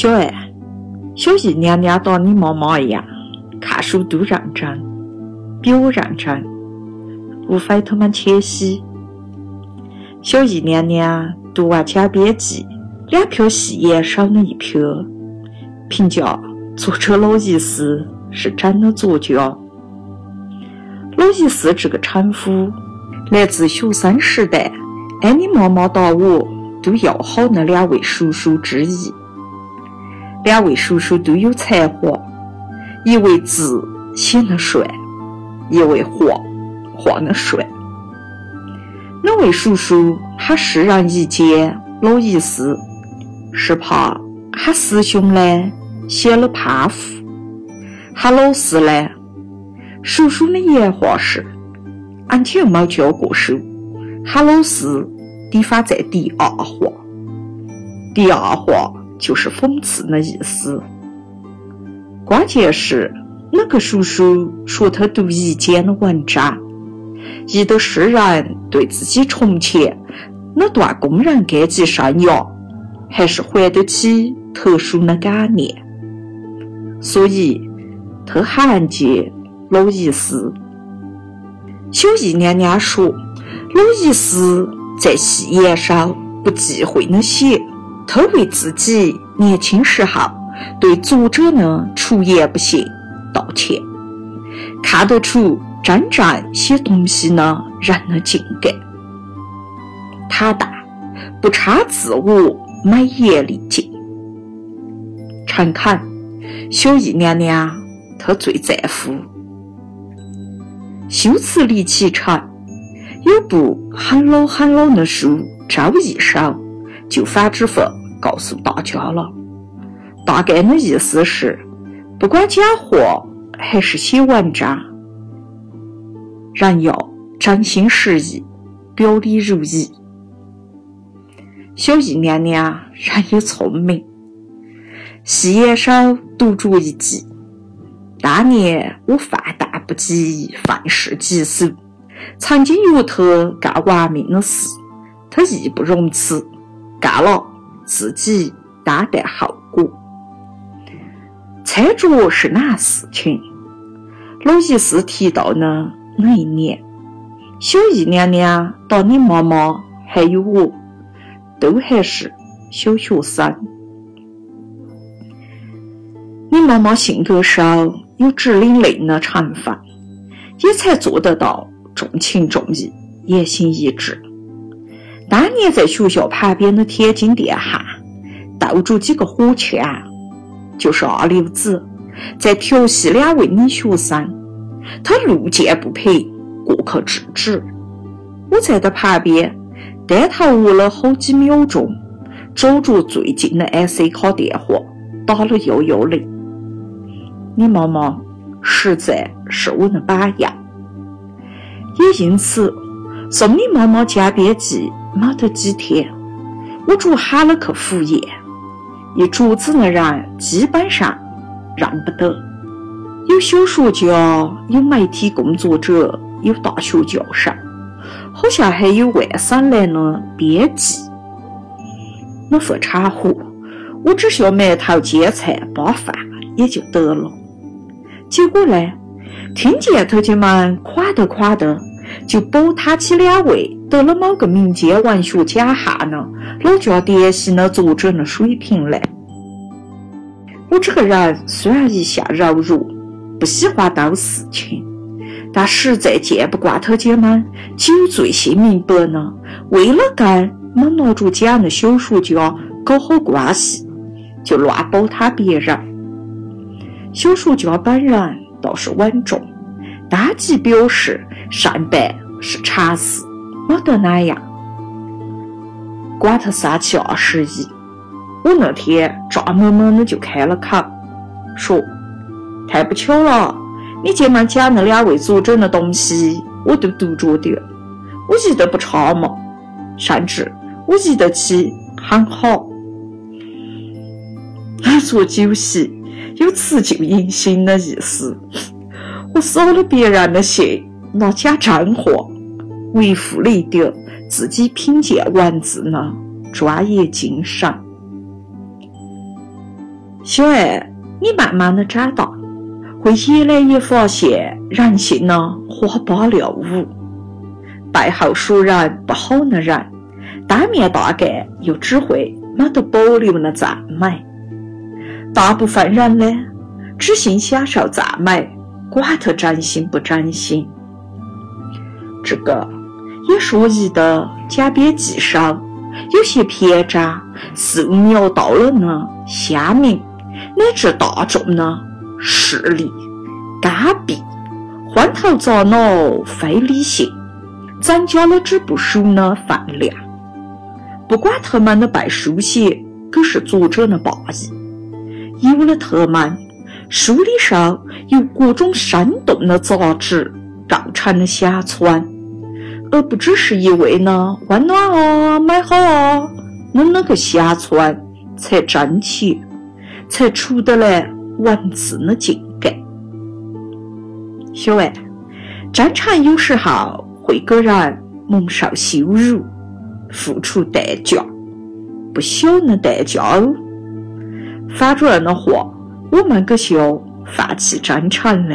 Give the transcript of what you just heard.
小爱，小姨娘娘当你妈妈一样，看书都认真，比我认真，无非他们谦虚。小姨娘娘读完《假编辑》，两票戏言少了一票，评价作者老意思是真的作家。老意思这个称呼来自学生时代，挨你妈妈打我都要好那两位叔叔之一。两位叔叔都有才华，一位字写得帅，一位画画得帅。那位叔叔他世人一见老意思，是怕他师兄呢写了攀附，他老师呢，叔叔的原话是：俺姐没教过书，他老师地方在第二话，第二话。就是讽刺的意思。关键是那个叔叔说他读一间的文章，易得世人对自己从前那段工人阶级生涯还是还得起特殊的感念，所以他罕见老意思。小姨娘娘说，老意思在戏言上不忌讳的写。他为自己年轻时候对作者的出言不逊道歉，看得出真正写东西的人的境界。坦荡，不差自我，美言丽静，诚恳。小姨娘娘，她最在乎。修辞里启程，有部很老很老的书，招一手。就反指缝告诉大家了，大概的意思是，不管讲话还是写文章，人要真心实意，表里如一。小姨娘娘人也聪明，细言上独着一计。当年我犯大不及，犯事极俗，曾经约他干玩命的事，他义不容辞。干了，自己担待后果。猜着是哪事情？老意思提到呢？那一年，小姨娘娘当你妈妈还有我，都还是小学生。你妈妈性格上有直领类的成分，也才做得到重情重义、言行一致。当年在学校旁边的天津店汉，斗着几个火枪，就是二流子，在调戏两位女学生。他路见不平，过去制止。我在他旁边，单头卧了好几秒钟，找着最近的 IC 卡电话，打了幺幺零。你妈妈实在是我的榜样，也因此送你妈妈加编辑。没得几天，我主喊了去赴宴，一桌子的人基本上认不得，有小说家，有媒体工作者，有大学教授，好像还有外省来的编辑。那副场合，我只需要埋头煎菜扒饭也就得了。结果呢，听见他们夸得夸得，就包他起两位。得了某个民间文学奖项呢，老家典型的作者的水平来。我这个人虽然一向柔弱，不喜欢斗事情，但实在见不惯他家们酒醉心明白呢。为了跟没拿着奖的小说家搞好关系，就乱宝他别人。小说家本人倒是稳重，当即表示上办是常事。没得哪样，管他三七二十一。我那天炸猛猛的就开了口，说：“太不巧了，你姐们讲那两位作者的东西，我都读着的，我记得不差嘛，甚至我记得起很好。做酒席有辞旧迎新的意思，我扫了别人的兴，那讲真话。”维护了一点自己品鉴文字的专业精神。小爱，你慢慢的长大，会越来越发现人性呢花八了五，背后说人不好的人，当面大概又只会没得保留了赞美。大部分人呢，只信享受赞美，管他真心不真心。这个也说宜的甲边记上有些篇章素描到了呢乡民。乃至大众呢，势力、干闭、昏头杂脑、非理性，增加了这部书的分量。不管他们的被书写，可是作者的霸意。有了他们，书里上有各种生动的杂志构成了乡村，而不只是一味呢温暖啊、美好啊，那那个乡村才真切。才出得来文字的境界。小爱，战场有时候会给人蒙受羞辱，付出代价，不小的代价哦。反转的话，我们可要放弃战场呢？